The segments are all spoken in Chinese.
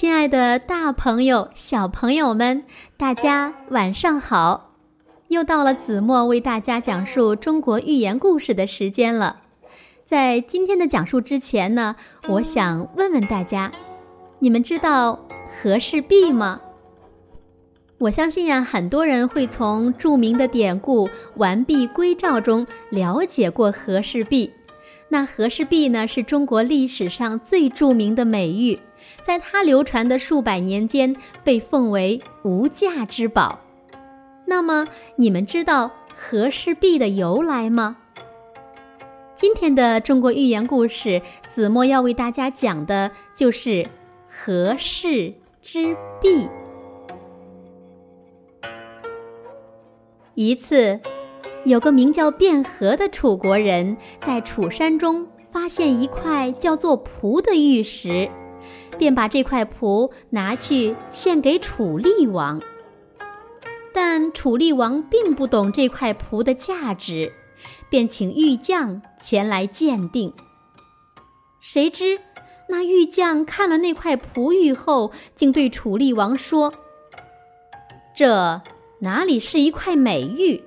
亲爱的大朋友、小朋友们，大家晚上好！又到了子墨为大家讲述中国寓言故事的时间了。在今天的讲述之前呢，我想问问大家，你们知道和氏璧吗？我相信呀，很多人会从著名的典故《完璧归赵》中了解过和氏璧。那和氏璧呢，是中国历史上最著名的美玉。在它流传的数百年间，被奉为无价之宝。那么，你们知道和氏璧的由来吗？今天的中国寓言故事，子墨要为大家讲的就是和氏之璧。一次，有个名叫卞和的楚国人，在楚山中发现一块叫做璞的玉石。便把这块璞拿去献给楚厉王，但楚厉王并不懂这块璞的价值，便请玉匠前来鉴定。谁知那玉匠看了那块璞玉后，竟对楚厉王说：“这哪里是一块美玉，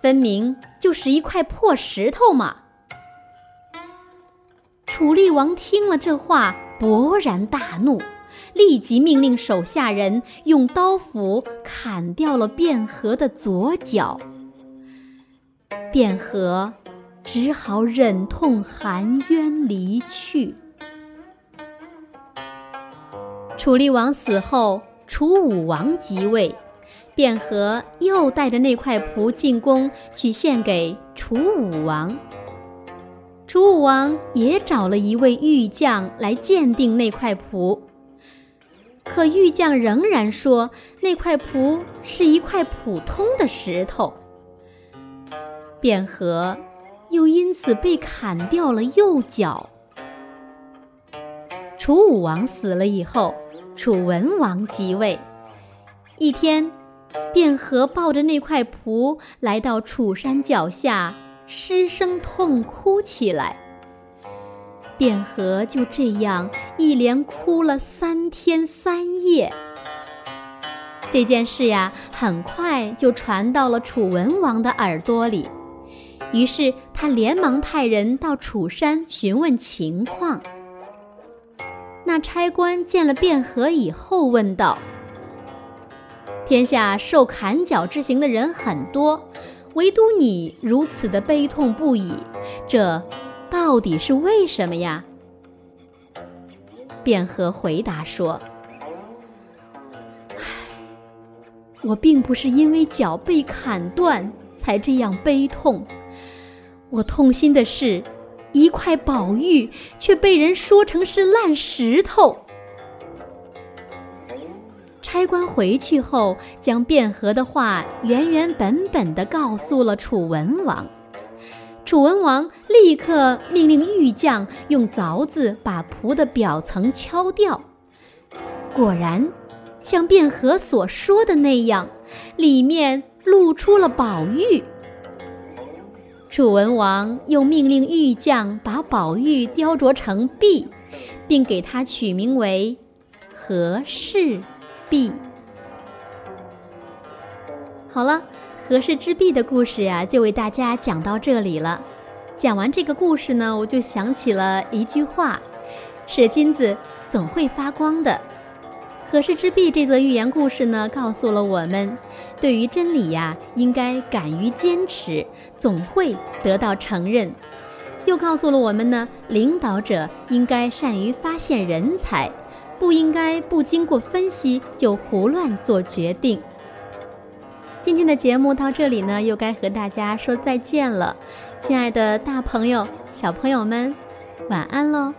分明就是一块破石头嘛！”楚厉王听了这话。勃然大怒，立即命令手下人用刀斧砍掉了卞和的左脚。卞和只好忍痛含冤离去。楚厉王死后，楚武王即位，卞和又带着那块璞进宫去献给楚武王。楚武王也找了一位玉匠来鉴定那块璞，可玉匠仍然说那块璞是一块普通的石头。卞和又因此被砍掉了右脚。楚武王死了以后，楚文王即位。一天，卞和抱着那块璞来到楚山脚下。失声痛哭起来，卞和就这样一连哭了三天三夜。这件事呀，很快就传到了楚文王的耳朵里，于是他连忙派人到楚山询问情况。那差官见了卞和以后，问道：“天下受砍脚之刑的人很多。”唯独你如此的悲痛不已，这到底是为什么呀？卞和回答说：“唉，我并不是因为脚被砍断才这样悲痛，我痛心的是，一块宝玉却被人说成是烂石头。”差官回去后，将卞和的话原原本本地告诉了楚文王。楚文王立刻命令玉匠用凿子把璞的表层敲掉。果然，像卞和所说的那样，里面露出了宝玉。楚文王又命令玉匠把宝玉雕琢成璧，并给它取名为“和氏”。璧。好了，和氏之璧的故事呀，就为大家讲到这里了。讲完这个故事呢，我就想起了一句话：“是金子总会发光的。”和氏之璧这则寓言故事呢，告诉了我们，对于真理呀，应该敢于坚持，总会得到承认；又告诉了我们呢，领导者应该善于发现人才。不应该不经过分析就胡乱做决定。今天的节目到这里呢，又该和大家说再见了，亲爱的大朋友、小朋友们，晚安喽。